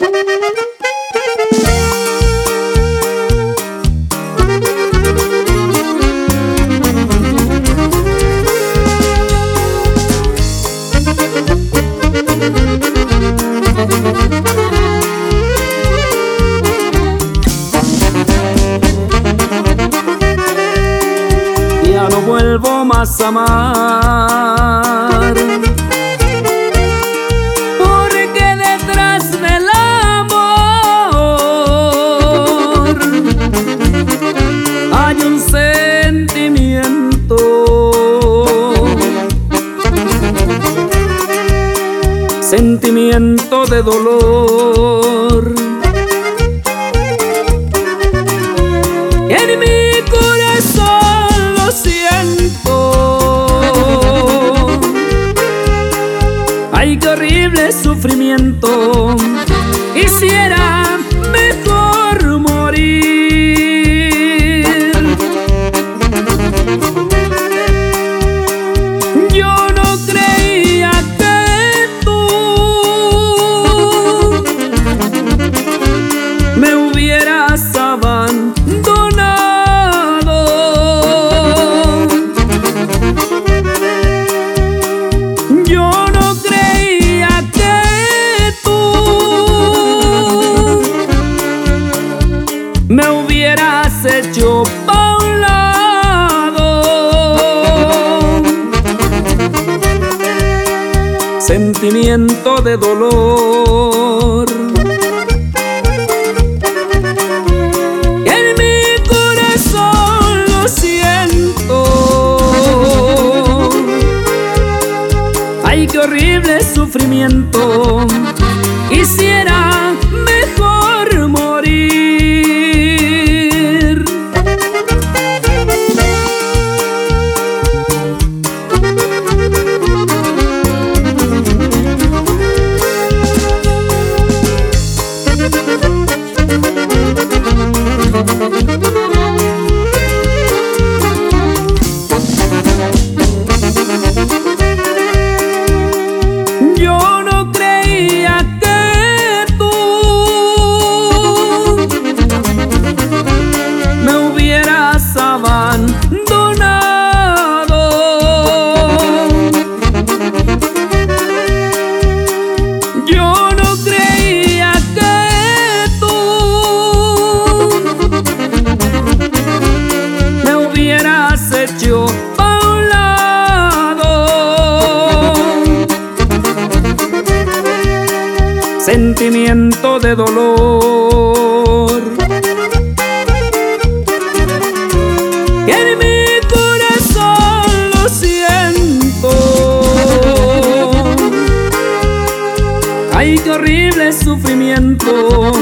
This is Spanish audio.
Ya no vuelvo más a amar. Sentimiento de dolor. En mi corazón lo siento. Ay, qué horrible sufrimiento. Hubieras hecho pa' un lado. Sentimiento de dolor. En mi corazón lo siento. Ay, qué horrible sufrimiento. Quisiera Sentimiento de dolor. En mi corazón lo siento. Ay, qué horrible sufrimiento.